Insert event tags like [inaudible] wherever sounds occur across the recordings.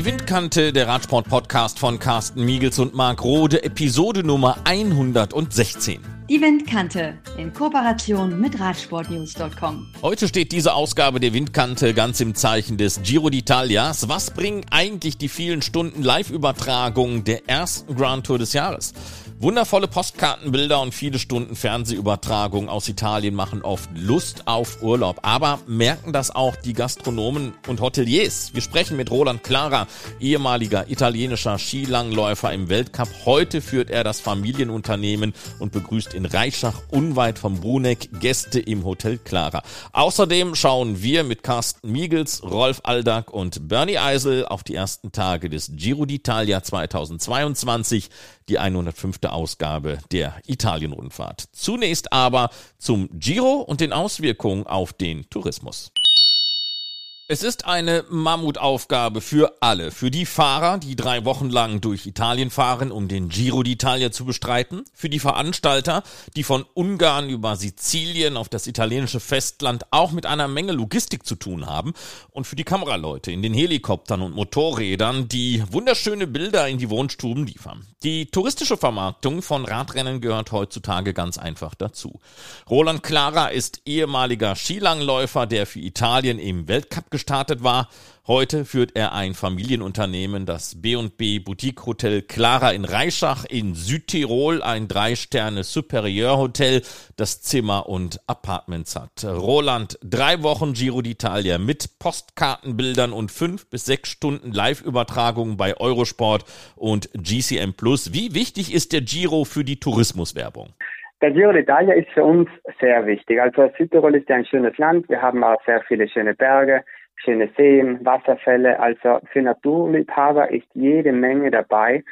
Die Windkante, der Radsport-Podcast von Carsten Miegels und Marc Rode, Episode Nummer 116. Die Windkante in Kooperation mit Radsportnews.com. Heute steht diese Ausgabe der Windkante ganz im Zeichen des Giro d'Italias. Was bringen eigentlich die vielen Stunden Live-Übertragung der ersten Grand Tour des Jahres? Wundervolle Postkartenbilder und viele Stunden Fernsehübertragung aus Italien machen oft Lust auf Urlaub. Aber merken das auch die Gastronomen und Hoteliers? Wir sprechen mit Roland Clara, ehemaliger italienischer Skilangläufer im Weltcup. Heute führt er das Familienunternehmen und begrüßt in Reichach unweit vom Bruneck Gäste im Hotel Clara. Außerdem schauen wir mit Carsten Miegels, Rolf Aldag und Bernie Eisel auf die ersten Tage des Giro d'Italia 2022 die 105. Ausgabe der Italien-Rundfahrt. Zunächst aber zum Giro und den Auswirkungen auf den Tourismus. Es ist eine Mammutaufgabe für alle, für die Fahrer, die drei Wochen lang durch Italien fahren, um den Giro d'Italia zu bestreiten, für die Veranstalter, die von Ungarn über Sizilien auf das italienische Festland auch mit einer Menge Logistik zu tun haben und für die Kameraleute in den Helikoptern und Motorrädern, die wunderschöne Bilder in die Wohnstuben liefern. Die touristische Vermarktung von Radrennen gehört heutzutage ganz einfach dazu. Roland Clara ist ehemaliger Skilangläufer, der für Italien im Weltcup gestartet war. Heute führt er ein Familienunternehmen, das B&B Boutique Hotel Clara in Reischach in Südtirol, ein Drei-Sterne Superieur Hotel, das Zimmer und Apartments hat. Roland, drei Wochen Giro d'Italia mit Postkartenbildern und fünf bis sechs Stunden Live-Übertragungen bei Eurosport und GCM. Wie wichtig ist der Giro für die Tourismuswerbung? Der Giro d'Italia ist für uns sehr wichtig. Also Südtirol ist ja ein schönes Land. Wir haben auch sehr viele schöne Berge schöne Seen, Wasserfälle. Also für Naturliebhaber ist jede Menge dabei.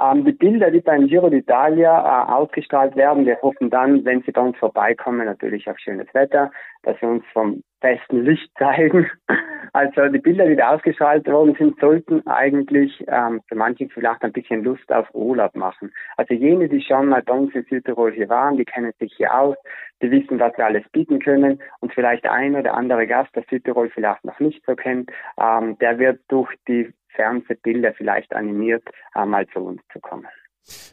Ähm, die Bilder, die beim Giro d'Italia äh, ausgestrahlt werden, wir hoffen dann, wenn Sie bei uns vorbeikommen, natürlich auf schönes Wetter, dass wir uns vom besten Licht zeigen. [laughs] Also die Bilder, die da ausgestrahlt worden sind, sollten eigentlich ähm, für manche vielleicht ein bisschen Lust auf Urlaub machen. Also jene, die schon mal bei uns in Südtirol hier waren, die kennen sich hier aus, die wissen, was wir alles bieten können und vielleicht ein oder andere Gast, der Südtirol vielleicht noch nicht so kennt, ähm, der wird durch die Fernsehbilder vielleicht animiert, äh, mal zu uns zu kommen.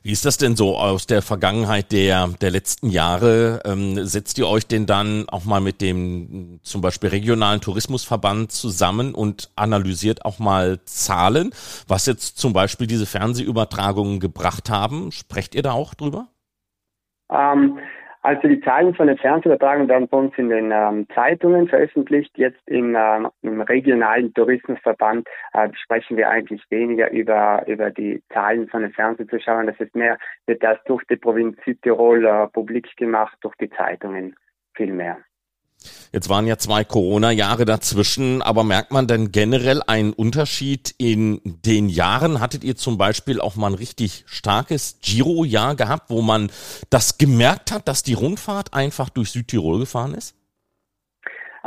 Wie ist das denn so aus der Vergangenheit der, der letzten Jahre? Ähm, setzt ihr euch denn dann auch mal mit dem zum Beispiel regionalen Tourismusverband zusammen und analysiert auch mal Zahlen, was jetzt zum Beispiel diese Fernsehübertragungen gebracht haben? Sprecht ihr da auch drüber? Ähm, also die Zahlen von den Fernsehübertragungen werden bei uns in den ähm, Zeitungen veröffentlicht. Jetzt im, ähm, im regionalen Tourismusverband äh, sprechen wir eigentlich weniger über, über die Zahlen von den Fernsehzuschauern. Das ist mehr, wird das durch die Provinz Südtirol äh, publik gemacht, durch die Zeitungen viel mehr. Jetzt waren ja zwei Corona-Jahre dazwischen, aber merkt man denn generell einen Unterschied in den Jahren? Hattet ihr zum Beispiel auch mal ein richtig starkes Giro-Jahr gehabt, wo man das gemerkt hat, dass die Rundfahrt einfach durch Südtirol gefahren ist?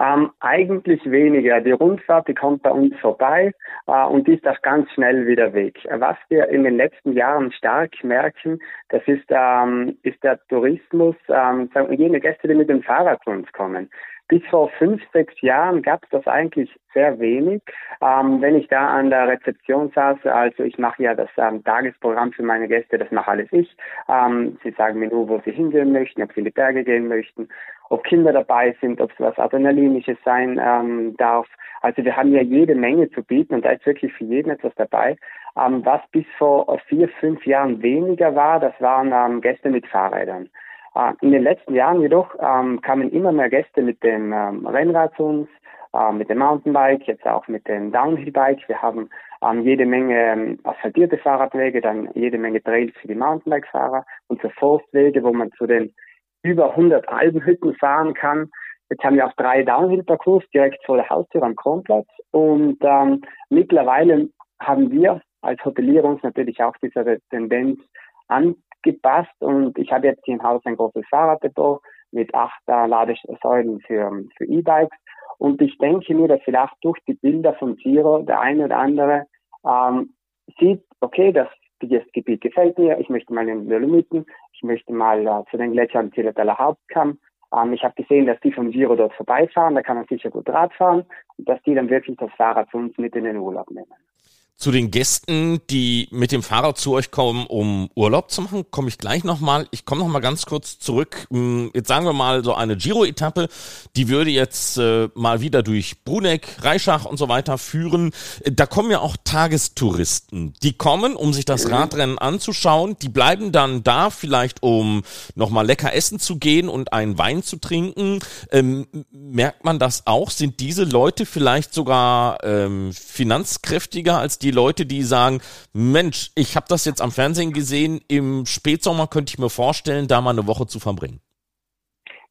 Ähm, eigentlich weniger. Die Rundfahrt, die kommt bei uns vorbei äh, und die ist auch ganz schnell wieder weg. Was wir in den letzten Jahren stark merken, das ist, ähm, ist der Tourismus, ähm, jene Gäste, die mit dem Fahrrad zu uns kommen. Bis vor fünf, sechs Jahren gab es das eigentlich sehr wenig. Ähm, wenn ich da an der Rezeption saß, also ich mache ja das ähm, Tagesprogramm für meine Gäste, das mache alles ich. Ähm, sie sagen mir nur, wo sie hingehen möchten, ob sie in die Berge gehen möchten, ob Kinder dabei sind, ob es was Adrenalinisches sein ähm, darf. Also wir haben ja jede Menge zu bieten und da ist wirklich für jeden etwas dabei. Ähm, was bis vor vier, fünf Jahren weniger war, das waren ähm, Gäste mit Fahrrädern. Äh, in den letzten Jahren jedoch ähm, kamen immer mehr Gäste mit dem ähm, Rennrad zu uns, äh, mit dem Mountainbike, jetzt auch mit dem Downhillbike. Wir haben ähm, jede Menge ähm, asphaltierte Fahrradwege, dann jede Menge Trails für die Mountainbike-Fahrer so Forstwege, wo man zu den über 100 Albenhütten fahren kann. Jetzt haben wir auch drei Downhill-Parcours direkt vor der Haustür am Kronplatz und ähm, mittlerweile haben wir als Hotelier uns natürlich auch dieser Tendenz an, gepasst und ich habe jetzt hier im Haus ein großes Fahrraddepot mit acht äh, Ladesäulen für, für E-Bikes und ich denke mir, dass vielleicht durch die Bilder von Giro der eine oder andere ähm, sieht, okay, das das Gebiet gefällt mir, ich möchte mal in den Dolomiten, ich möchte mal äh, zu den Gletschern Zillertaler Hauptkamm. Ähm, ich habe gesehen, dass die vom Giro dort vorbeifahren, da kann man sicher gut Rad fahren und dass die dann wirklich das Fahrrad zu uns mit in den Urlaub nehmen zu den Gästen, die mit dem Fahrrad zu euch kommen, um Urlaub zu machen, komme ich gleich nochmal. Ich komme nochmal ganz kurz zurück. Hm, jetzt sagen wir mal so eine Giro-Etappe, die würde jetzt äh, mal wieder durch Bruneck, Reischach und so weiter führen. Da kommen ja auch Tagestouristen. Die kommen, um sich das Radrennen anzuschauen. Die bleiben dann da, vielleicht um nochmal lecker essen zu gehen und einen Wein zu trinken. Ähm, merkt man das auch? Sind diese Leute vielleicht sogar ähm, finanzkräftiger als die die Leute, die sagen, Mensch, ich habe das jetzt am Fernsehen gesehen, im Spätsommer könnte ich mir vorstellen, da mal eine Woche zu verbringen.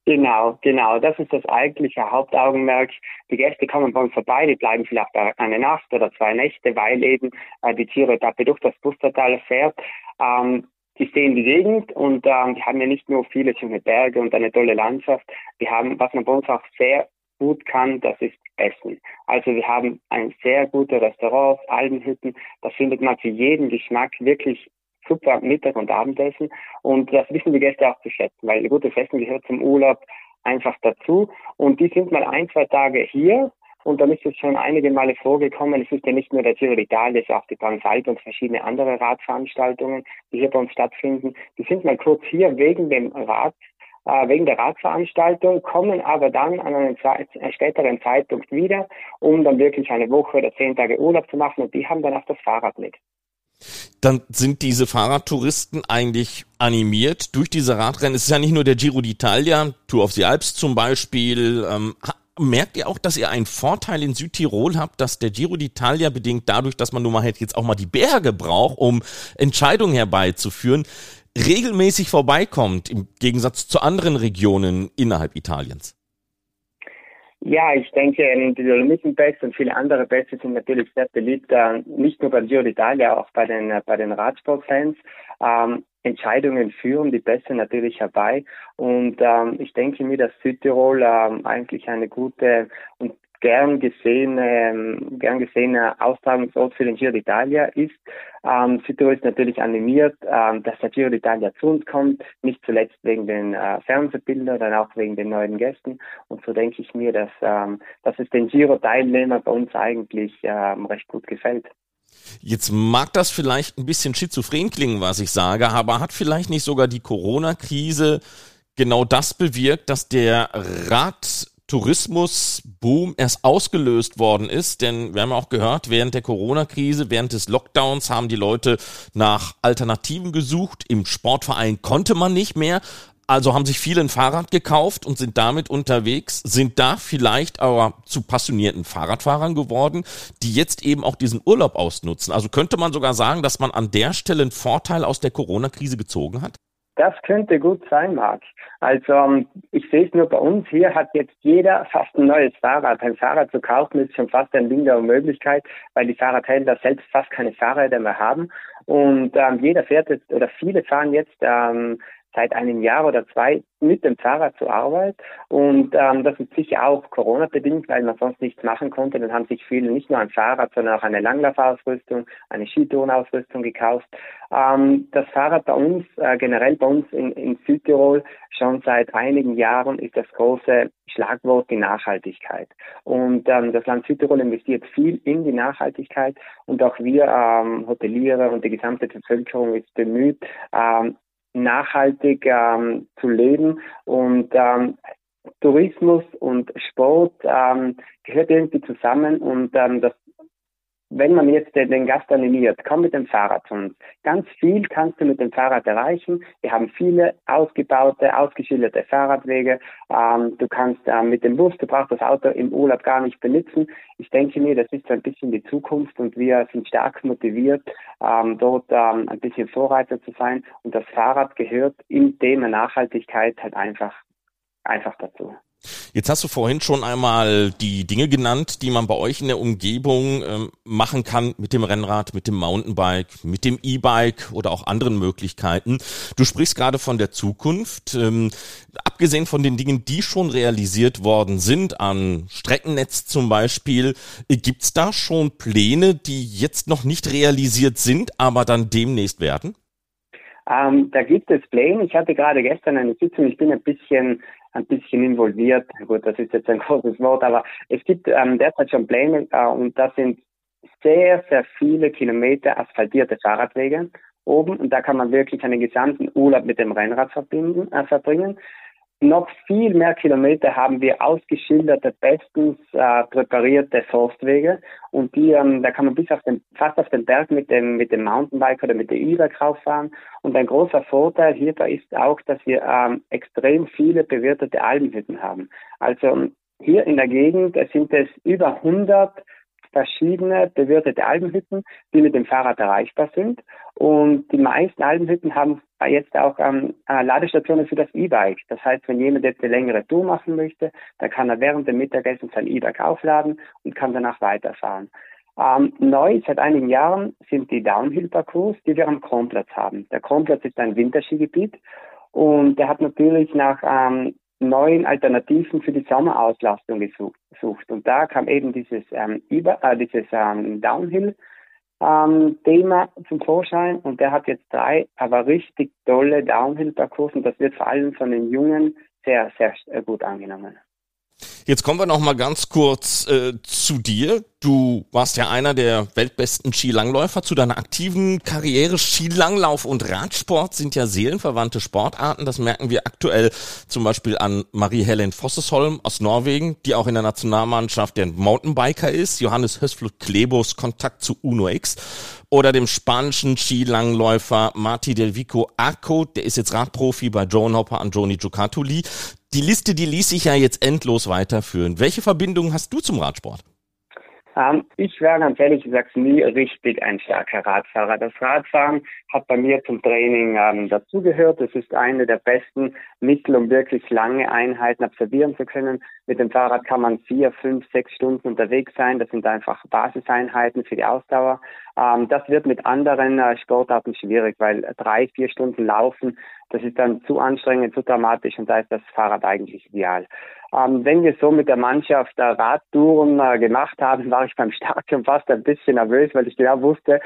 Genau, genau. Das ist das eigentliche Hauptaugenmerk. Die Gäste kommen bei uns vorbei, die bleiben vielleicht eine Nacht oder zwei Nächte, weil eben äh, die Giro-Etappe durch das Bustertal fährt. Ähm, die sehen die Gegend und ähm, die haben ja nicht nur viele schöne Berge und eine tolle Landschaft. Die haben, was man bei uns auch sehr gut kann, das ist Essen. Also wir haben ein sehr gute Restaurant, Albenhütten, da findet man für jeden Geschmack wirklich super Mittag- und Abendessen und das wissen die Gäste auch zu schätzen, weil gutes Essen gehört zum Urlaub einfach dazu und die sind mal ein, zwei Tage hier und dann ist es schon einige Male vorgekommen. Es ist ja nicht nur der Giro d'Italia, es ist auch die Transalp und verschiedene andere Radveranstaltungen, die hier bei uns stattfinden. Die sind mal kurz hier wegen dem Rad wegen der Radveranstaltung, kommen aber dann an einem äh, späteren Zeitpunkt wieder, um dann wirklich eine Woche oder zehn Tage Urlaub zu machen und die haben dann auch das Fahrrad mit. Dann sind diese Fahrradtouristen eigentlich animiert durch diese Radrennen. Es ist ja nicht nur der Giro d'Italia, Tour of the Alps zum Beispiel. Ähm, merkt ihr auch, dass ihr einen Vorteil in Südtirol habt, dass der Giro d'Italia bedingt dadurch, dass man nun mal jetzt auch mal die Berge braucht, um Entscheidungen herbeizuführen, regelmäßig vorbeikommt, im Gegensatz zu anderen Regionen innerhalb Italiens? Ja, ich denke, die Dolomitenpässe und viele andere Pässe sind natürlich sehr beliebt, äh, nicht nur bei Giro d'Italia, auch bei den, äh, bei den Radsportfans. Ähm, Entscheidungen führen die Pässe natürlich herbei. Und ähm, ich denke mir, dass Südtirol ähm, eigentlich eine gute und gern gesehene, gern gesehener Austragungsort für den Giro d'Italia ist. Ähm, Südtirol ist natürlich animiert, ähm, dass der Giro d'Italia zu uns kommt, nicht zuletzt wegen den äh, Fernsehbildern, dann auch wegen den neuen Gästen. Und so denke ich mir, dass, ähm, dass es den Giro-Teilnehmern bei uns eigentlich ähm, recht gut gefällt. Jetzt mag das vielleicht ein bisschen schizophren klingen, was ich sage, aber hat vielleicht nicht sogar die Corona-Krise genau das bewirkt, dass der Rad Tourismusboom erst ausgelöst worden ist, denn wir haben auch gehört, während der Corona-Krise, während des Lockdowns haben die Leute nach Alternativen gesucht. Im Sportverein konnte man nicht mehr. Also haben sich viele ein Fahrrad gekauft und sind damit unterwegs, sind da vielleicht aber zu passionierten Fahrradfahrern geworden, die jetzt eben auch diesen Urlaub ausnutzen. Also könnte man sogar sagen, dass man an der Stelle einen Vorteil aus der Corona-Krise gezogen hat? Das könnte gut sein, Marc. Also ähm, ich sehe es nur bei uns hier, hat jetzt jeder fast ein neues Fahrrad. Ein Fahrrad zu kaufen ist schon fast ein Ding der Möglichkeit, weil die Fahrradhändler selbst fast keine Fahrräder mehr haben. Und ähm, jeder fährt jetzt, oder viele fahren jetzt ähm, seit einem Jahr oder zwei mit dem Fahrrad zur Arbeit. Und ähm, das ist sicher auch Corona-bedingt, weil man sonst nichts machen konnte. Dann haben sich viele nicht nur ein Fahrrad, sondern auch eine Langlaufausrüstung, eine Skitourenausrüstung gekauft. Ähm, das Fahrrad bei uns, äh, generell bei uns in, in Südtirol, schon seit einigen Jahren ist das große Schlagwort die Nachhaltigkeit. Und ähm, das Land Südtirol investiert viel in die Nachhaltigkeit und auch wir ähm, Hoteliere und die gesamte Bevölkerung ist bemüht, ähm, nachhaltig ähm, zu leben. Und ähm, Tourismus und Sport ähm, gehört irgendwie zusammen. Und ähm, das wenn man jetzt den Gast animiert, komm mit dem Fahrrad zu uns. Ganz viel kannst du mit dem Fahrrad erreichen. Wir haben viele ausgebaute, ausgeschilderte Fahrradwege. Ähm, du kannst äh, mit dem Bus, du brauchst das Auto im Urlaub gar nicht benutzen. Ich denke mir, das ist so ein bisschen die Zukunft und wir sind stark motiviert, ähm, dort ähm, ein bisschen Vorreiter zu sein. Und das Fahrrad gehört im Thema Nachhaltigkeit halt einfach, einfach dazu. Jetzt hast du vorhin schon einmal die Dinge genannt, die man bei euch in der Umgebung ähm, machen kann mit dem Rennrad, mit dem Mountainbike, mit dem E-Bike oder auch anderen Möglichkeiten. Du sprichst gerade von der Zukunft. Ähm, abgesehen von den Dingen, die schon realisiert worden sind, an Streckennetz zum Beispiel, äh, gibt's da schon Pläne, die jetzt noch nicht realisiert sind, aber dann demnächst werden? Ähm, da gibt es Pläne. Ich hatte gerade gestern eine Sitzung. Ich bin ein bisschen ein bisschen involviert. Gut, das ist jetzt ein [laughs] großes Wort, aber es gibt ähm, derzeit schon Pläne äh, und das sind sehr, sehr viele Kilometer asphaltierte Fahrradwege oben und da kann man wirklich einen gesamten Urlaub mit dem Rennrad verbinden, äh, verbringen noch viel mehr Kilometer haben wir ausgeschilderte, bestens äh, präparierte Forstwege und die, ähm, da kann man bis auf den, fast auf den Berg mit dem, mit dem Mountainbike oder mit der E-Bike rauffahren. Und ein großer Vorteil hierbei ist auch, dass wir ähm, extrem viele bewirtete Albenhütten haben. Also hier in der Gegend sind es über 100 verschiedene bewirtete Albenhütten, die mit dem Fahrrad erreichbar sind. Und die meisten Albenhütten haben jetzt auch ähm, äh, Ladestationen für das E-Bike. Das heißt, wenn jemand jetzt eine längere Tour machen möchte, dann kann er während dem Mittagessen sein E-Bike aufladen und kann danach weiterfahren. Ähm, neu seit einigen Jahren sind die Downhill-Parcours, die wir am Kronplatz haben. Der Kronplatz ist ein Winterskigebiet und der hat natürlich nach ähm, neuen Alternativen für die Sommerauslastung gesucht. Und da kam eben dieses, ähm, über, äh, dieses ähm, Downhill ähm, Thema zum Vorschein und der hat jetzt drei aber richtig tolle Downhill-Parcours und das wird vor allem von den Jungen sehr, sehr gut angenommen. Jetzt kommen wir noch mal ganz kurz äh, zu dir. Du warst ja einer der weltbesten Skilangläufer. Zu deiner aktiven Karriere Skilanglauf und Radsport sind ja seelenverwandte Sportarten. Das merken wir aktuell zum Beispiel an Marie-Helen Fossesholm aus Norwegen, die auch in der Nationalmannschaft der Mountainbiker ist. Johannes Hösflug Klebos Kontakt zu Uno X. Oder dem spanischen Skilangläufer Marti del Vico Arco, der ist jetzt Radprofi bei Joan Hopper an Joni Giocattoli. Die Liste, die ließ sich ja jetzt endlos weiterführen. Welche Verbindung hast du zum Radsport? Ähm, ich war ganz ehrlich gesagt nie richtig ein starker Radfahrer. Das Radfahren hat bei mir zum Training ähm, dazugehört. Es ist eine der besten Mittel, um wirklich lange Einheiten absolvieren zu können. Mit dem Fahrrad kann man vier, fünf, sechs Stunden unterwegs sein. Das sind einfach Basiseinheiten für die Ausdauer. Ähm, das wird mit anderen äh, Sportarten schwierig, weil drei, vier Stunden laufen, das ist dann zu anstrengend, zu dramatisch und da ist das Fahrrad eigentlich ideal. Ähm, wenn wir so mit der Mannschaft äh, Radtouren äh, gemacht haben, [laughs] war ich beim Start schon fast ein bisschen nervös, weil ich genau wusste,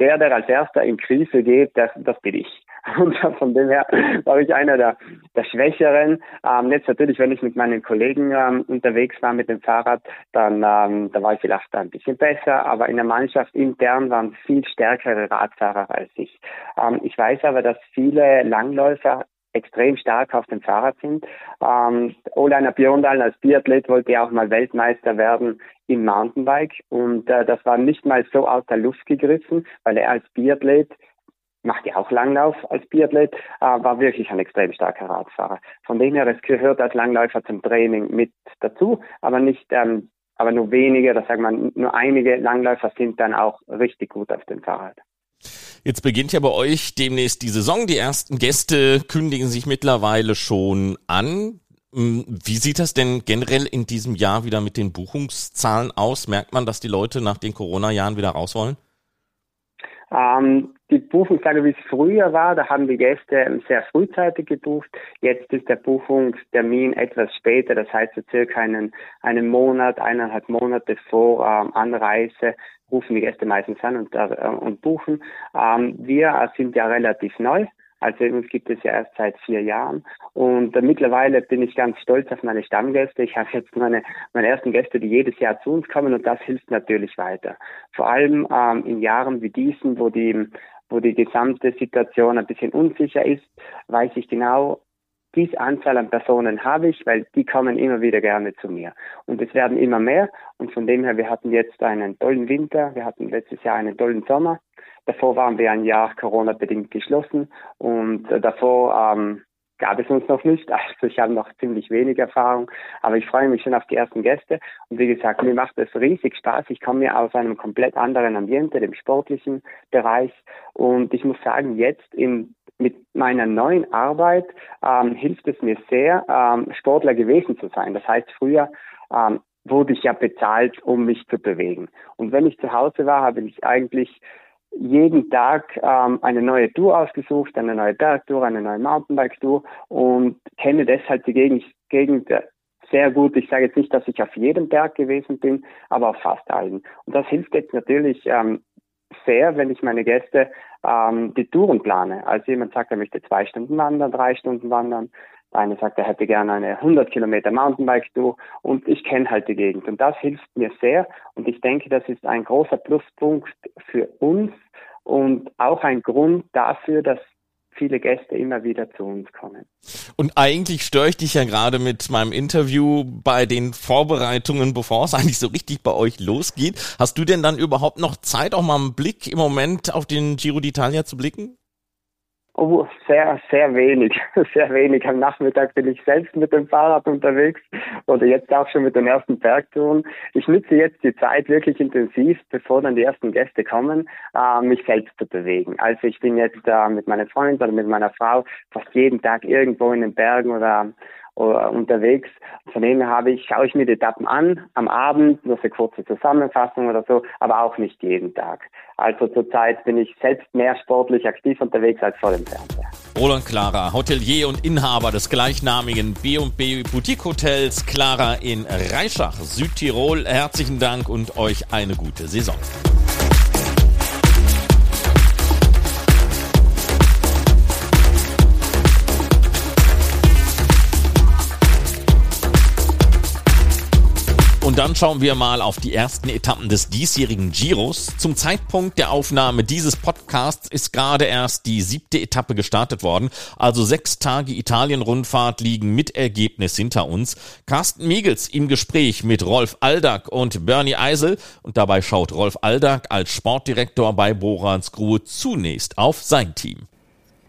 der, der als erster in Krise geht, das, das bin ich. [laughs] Und von dem her war ich einer der, der Schwächeren. Ähm, jetzt natürlich, wenn ich mit meinen Kollegen ähm, unterwegs war mit dem Fahrrad, dann ähm, da war ich vielleicht ein bisschen besser, aber in der Mannschaft intern waren viel stärkere Radfahrer als ich. Ähm, ich weiß aber, dass viele Langläufer extrem stark auf dem Fahrrad sind. Ähm, Oleiner Björndal als Biathlet wollte auch mal Weltmeister werden im Mountainbike und äh, das war nicht mal so aus der Luft gegriffen, weil er als Biathlet macht ja auch Langlauf als Biathlet, äh, war wirklich ein extrem starker Radfahrer. Von dem her, es gehört als Langläufer zum Training mit dazu, aber nicht, ähm, aber nur wenige, das sagt man, nur einige Langläufer sind dann auch richtig gut auf dem Fahrrad. Jetzt beginnt ja bei euch demnächst die Saison. Die ersten Gäste kündigen sich mittlerweile schon an. Hm, wie sieht das denn generell in diesem Jahr wieder mit den Buchungszahlen aus? Merkt man, dass die Leute nach den Corona-Jahren wieder raus wollen? Ähm, die Buchungslage, wie es früher war, da haben die Gäste sehr frühzeitig gebucht. Jetzt ist der Buchungstermin etwas später, das heißt so circa einen, einen Monat, eineinhalb Monate vor ähm, Anreise rufen die Gäste meistens an und, äh, und buchen. Ähm, wir sind ja relativ neu. Also uns gibt es ja erst seit vier Jahren und äh, mittlerweile bin ich ganz stolz auf meine Stammgäste. Ich habe jetzt meine, meine ersten Gäste, die jedes Jahr zu uns kommen und das hilft natürlich weiter. Vor allem ähm, in Jahren wie diesen, wo die wo die gesamte Situation ein bisschen unsicher ist, weiß ich genau, diese Anzahl an Personen habe ich, weil die kommen immer wieder gerne zu mir. Und es werden immer mehr. Und von dem her, wir hatten jetzt einen tollen Winter, wir hatten letztes Jahr einen tollen Sommer. Davor waren wir ein Jahr Corona-bedingt geschlossen und äh, davor ähm, gab es uns noch nicht. [laughs] Also ich habe noch ziemlich wenig Erfahrung, aber ich freue mich schon auf die ersten Gäste. Und wie gesagt, mir macht es riesig Spaß. Ich komme ja aus einem komplett anderen Ambiente, dem sportlichen Bereich. Und ich muss sagen, jetzt im mit meiner neuen Arbeit ähm, hilft es mir sehr, ähm, Sportler gewesen zu sein. Das heißt, früher ähm, wurde ich ja bezahlt, um mich zu bewegen. Und wenn ich zu Hause war, habe ich eigentlich jeden Tag ähm, eine neue Tour ausgesucht, eine neue Bergtour, eine neue Mountainbike-Tour und kenne deshalb die Gegend, Gegend sehr gut. Ich sage jetzt nicht, dass ich auf jedem Berg gewesen bin, aber auf fast allen. Und das hilft jetzt natürlich ähm, sehr, wenn ich meine Gäste ähm, die Touren plane. Also jemand sagt, er möchte zwei Stunden wandern, drei Stunden wandern. Der eine sagt, er hätte gerne eine 100 Kilometer Mountainbike-Tour und ich kenne halt die Gegend. Und das hilft mir sehr und ich denke, das ist ein großer Pluspunkt für uns und auch ein Grund dafür, dass viele Gäste immer wieder zu uns kommen. Und eigentlich störe ich dich ja gerade mit meinem Interview bei den Vorbereitungen, bevor es [laughs] eigentlich so richtig bei euch losgeht. Hast du denn dann überhaupt noch Zeit, auch mal einen Blick im Moment auf den Giro d'Italia zu blicken? Oh, sehr, sehr wenig, [laughs] sehr wenig. Am Nachmittag bin ich selbst mit dem Fahrrad unterwegs oder jetzt auch schon mit den ersten Bergtouren. Ich nutze jetzt die Zeit wirklich intensiv, bevor dann die ersten Gäste kommen, äh, mich selbst zu bewegen. Also ich bin jetzt äh, mit meinen Freunden oder mit meiner Frau fast jeden Tag irgendwo in den Bergen oder oder unterwegs. Von dem habe ich, schaue ich mir die Etappen an, am Abend, nur eine kurze Zusammenfassung oder so, aber auch nicht jeden Tag. Also zurzeit bin ich selbst mehr sportlich aktiv unterwegs als vor dem Fernseher. Roland Clara, Hotelier und Inhaber des gleichnamigen B&B Boutique Hotels Clara in Reischach, Südtirol. Herzlichen Dank und euch eine gute Saison. Dann schauen wir mal auf die ersten Etappen des diesjährigen Giros. Zum Zeitpunkt der Aufnahme dieses Podcasts ist gerade erst die siebte Etappe gestartet worden. Also sechs Tage Italien-Rundfahrt liegen mit Ergebnis hinter uns. Carsten Miegels im Gespräch mit Rolf Aldag und Bernie Eisel. Und dabei schaut Rolf Aldag als Sportdirektor bei Borans Grohe zunächst auf sein Team.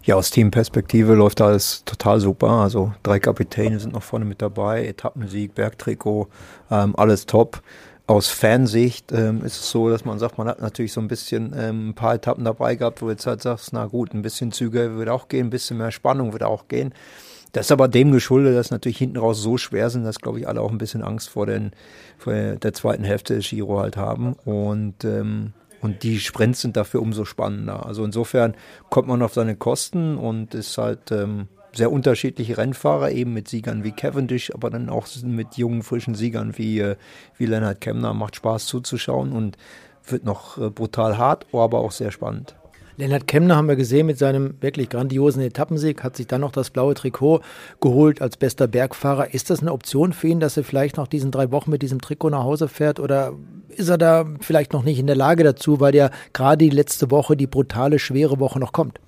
Ja, aus Teamperspektive läuft alles total super. Also drei Kapitäne sind noch vorne mit dabei, Etappensieg, Bergtrikot, ähm, alles top. Aus Fansicht ähm, ist es so, dass man sagt, man hat natürlich so ein bisschen ähm, ein paar Etappen dabei gehabt, wo jetzt halt sagst, na gut, ein bisschen zügiger würde auch gehen, ein bisschen mehr Spannung würde auch gehen. Das ist aber dem geschuldet, dass natürlich hinten raus so schwer sind, dass, glaube ich, alle auch ein bisschen Angst vor, den, vor der zweiten Hälfte des Giro halt haben. Und ähm, und die Sprints sind dafür umso spannender. Also insofern kommt man auf seine Kosten und ist halt ähm, sehr unterschiedliche Rennfahrer, eben mit Siegern wie Cavendish, aber dann auch mit jungen, frischen Siegern wie, äh, wie Leonard Kemner. Macht Spaß zuzuschauen und wird noch äh, brutal hart, aber auch sehr spannend. Lennart Kemner haben wir gesehen mit seinem wirklich grandiosen Etappensieg, hat sich dann noch das blaue Trikot geholt als bester Bergfahrer. Ist das eine Option für ihn, dass er vielleicht noch diesen drei Wochen mit diesem Trikot nach Hause fährt oder ist er da vielleicht noch nicht in der Lage dazu, weil ja gerade die letzte Woche, die brutale, schwere Woche noch kommt?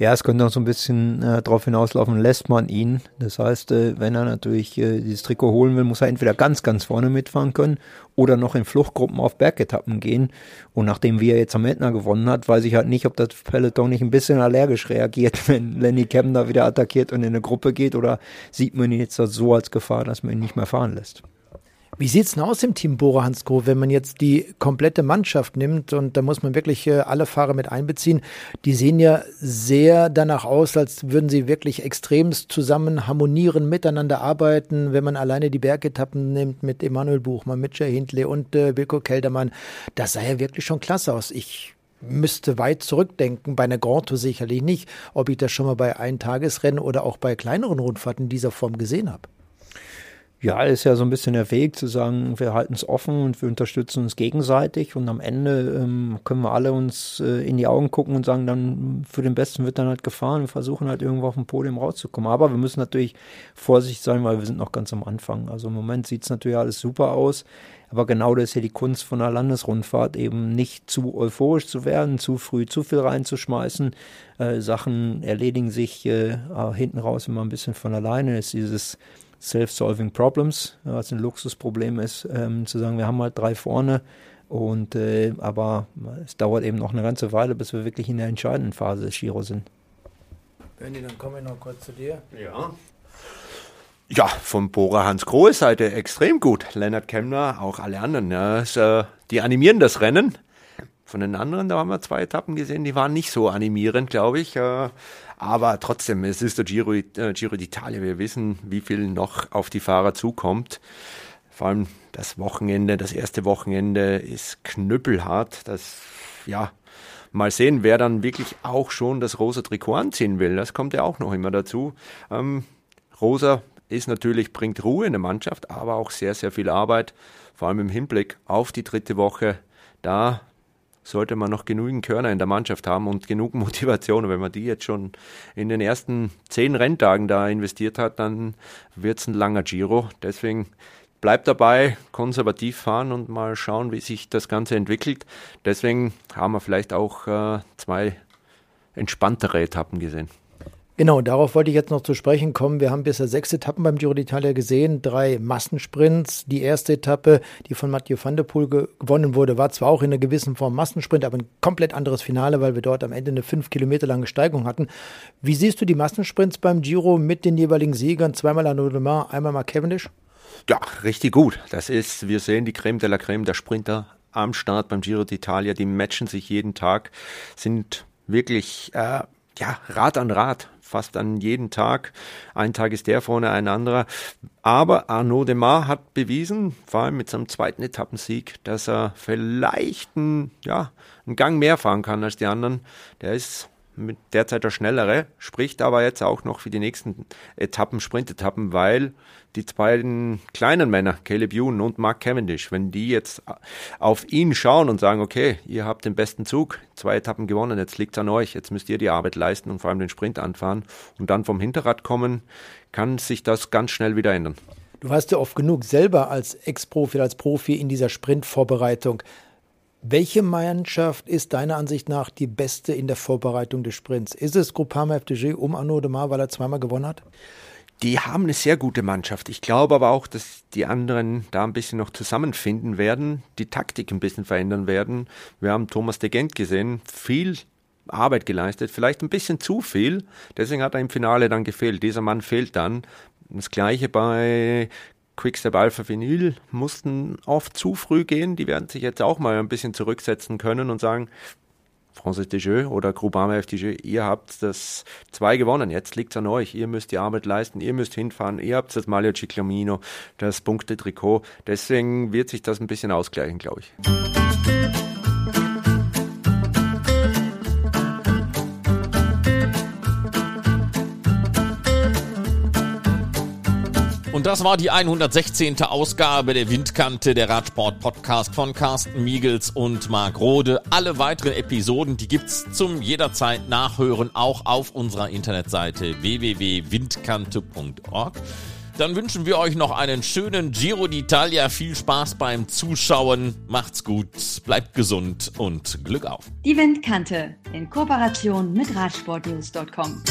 Ja, es könnte noch so ein bisschen äh, darauf hinauslaufen, lässt man ihn. Das heißt, äh, wenn er natürlich äh, dieses Trikot holen will, muss er entweder ganz, ganz vorne mitfahren können oder noch in Fluchtgruppen auf Bergetappen gehen. Und nachdem wir jetzt am Ätna gewonnen hat, weiß ich halt nicht, ob das Peloton nicht ein bisschen allergisch reagiert, [laughs] wenn Lenny Kemner wieder attackiert und in eine Gruppe geht oder sieht man ihn jetzt so als Gefahr, dass man ihn nicht mehr fahren lässt. Wie sieht's denn aus im Team Bora Hansgrohe, wenn man jetzt die komplette Mannschaft nimmt und da muss man wirklich äh, alle Fahrer mit einbeziehen? Die sehen ja sehr danach aus, als würden sie wirklich extremst zusammen harmonieren, miteinander arbeiten. Wenn man alleine die Bergetappen nimmt mit Emanuel Buchmann, mit Jay Hindley und äh, Wilko Keldermann, das sah ja wirklich schon klasse aus. Ich müsste weit zurückdenken, bei einer Grand Tour sicherlich nicht, ob ich das schon mal bei Eintagesrennen oder auch bei kleineren Rundfahrten in dieser Form gesehen habe. Ja, ist ja so ein bisschen der Weg zu sagen, wir halten es offen und wir unterstützen uns gegenseitig und am Ende ähm, können wir alle uns äh, in die Augen gucken und sagen, dann für den Besten wird dann halt gefahren. Wir versuchen halt irgendwo auf dem Podium rauszukommen. Aber wir müssen natürlich vorsichtig sein, weil wir sind noch ganz am Anfang. Also im Moment sieht es natürlich alles super aus. Aber genau das ist ja die Kunst von einer Landesrundfahrt, eben nicht zu euphorisch zu werden, zu früh zu viel reinzuschmeißen. Äh, Sachen erledigen sich äh, hinten raus immer ein bisschen von alleine. Ist dieses Self-Solving Problems, was ein Luxusproblem ist, ähm, zu sagen, wir haben halt drei vorne und äh, aber es dauert eben noch eine ganze Weile, bis wir wirklich in der entscheidenden Phase des Giro sind. Bernie, dann komme ich noch kurz zu dir. Ja. Ja, vom Bora Hans Grohe Seite extrem gut. Lennart Kemner, auch alle anderen. Ja, es, äh, die animieren das Rennen. Von den anderen, da haben wir zwei Etappen gesehen, die waren nicht so animierend, glaube ich. Äh, Aber trotzdem, es ist der Giro, äh, Giro d'Italia. Wir wissen, wie viel noch auf die Fahrer zukommt. Vor allem das Wochenende, das erste Wochenende ist knüppelhart. Das, ja, mal sehen, wer dann wirklich auch schon das rosa Trikot anziehen will. Das kommt ja auch noch immer dazu. Ähm, rosa ist natürlich, bringt Ruhe in der Mannschaft, aber auch sehr, sehr viel Arbeit, vor allem im Hinblick auf die dritte Woche. Da sollte man noch genügend Körner in der Mannschaft haben und genug [laughs] Motivation. Wenn man die jetzt schon in den ersten zehn Renntagen da investiert hat, dann wird es ein langer Giro. Deswegen bleibt dabei, konservativ fahren und mal schauen, wie sich das Ganze entwickelt. Deswegen haben wir vielleicht auch äh, zwei entspanntere Etappen gesehen. Genau, darauf wollte ich jetzt noch zu sprechen kommen. Wir haben bisher sechs Etappen beim Giro d'Italia gesehen, drei Massensprints. Die erste Etappe, die von Mathieu van der Poel gewonnen wurde, war zwar auch in einer gewissen Form Massensprint, aber ein komplett anderes Finale, weil wir dort am Ende eine fünf Kilometer lange Steigung hatten. Wie siehst du die Massensprints beim Giro mit den jeweiligen Siegern? Zweimal Arnaud de Mar, einmal Mark Cavendish? Ja, richtig gut. Das ist, wir sehen die Creme de la Creme der Sprinter am Start beim Giro d'Italia. Die matchen sich jeden Tag, sind wirklich äh, ja, Rad an Rad fast an jeden Tag. Ein Tag ist der vorne, ein anderer. Aber Arnaud Demar hat bewiesen, vor allem mit seinem zweiten Etappensieg, dass er vielleicht einen, ja, einen Gang mehr fahren kann als die anderen. Der ist mit derzeit der schnellere, spricht aber jetzt auch noch für die nächsten Etappen, Sprintetappen, weil die beiden kleinen Männer, Caleb Ewan und Mark Cavendish, wenn die jetzt auf ihn schauen und sagen, okay, ihr habt den besten Zug, zwei Etappen gewonnen, jetzt liegt es an euch, jetzt müsst ihr die Arbeit leisten und vor allem den Sprint anfahren und dann vom Hinterrad kommen, kann sich das ganz schnell wieder ändern. Du hast ja oft genug selber als Ex-Profi, als Profi in dieser Sprintvorbereitung. Welche Mannschaft ist deiner Ansicht nach die beste in der Vorbereitung des Sprints? Ist es Groupama FDG um Arnaud de Mar, weil er zweimal gewonnen hat? Die haben eine sehr gute Mannschaft. Ich glaube aber auch, dass die anderen da ein bisschen noch zusammenfinden werden, die Taktik ein bisschen verändern werden. Wir haben Thomas de Gent gesehen, viel Arbeit geleistet, vielleicht ein bisschen zu viel. Deswegen hat er im Finale dann gefehlt. Dieser Mann fehlt dann. Das gleiche bei Quickstep Alpha Vinyl mussten oft zu früh gehen. Die werden sich jetzt auch mal ein bisschen zurücksetzen können und sagen, Francis Desjeux oder Groupama FDG, ihr habt das zwei gewonnen, jetzt liegt es an euch, ihr müsst die Arbeit leisten, ihr müsst hinfahren, ihr habt das Maglio Ciclamino, das Punkte-Trikot, deswegen wird sich das ein bisschen ausgleichen, glaube ich. Und das war die 116. Ausgabe der Windkante, der Radsport-Podcast von Carsten Miegels und Marc Rode. Alle weiteren Episoden, die gibt's zum jederzeit nachhören, auch auf unserer Internetseite www.windkante.org. Dann wünschen wir euch noch einen schönen Giro d'Italia. Viel Spaß beim Zuschauen. Macht's gut, bleibt gesund und Glück auf. Die Windkante in Kooperation mit Radsportnews.com.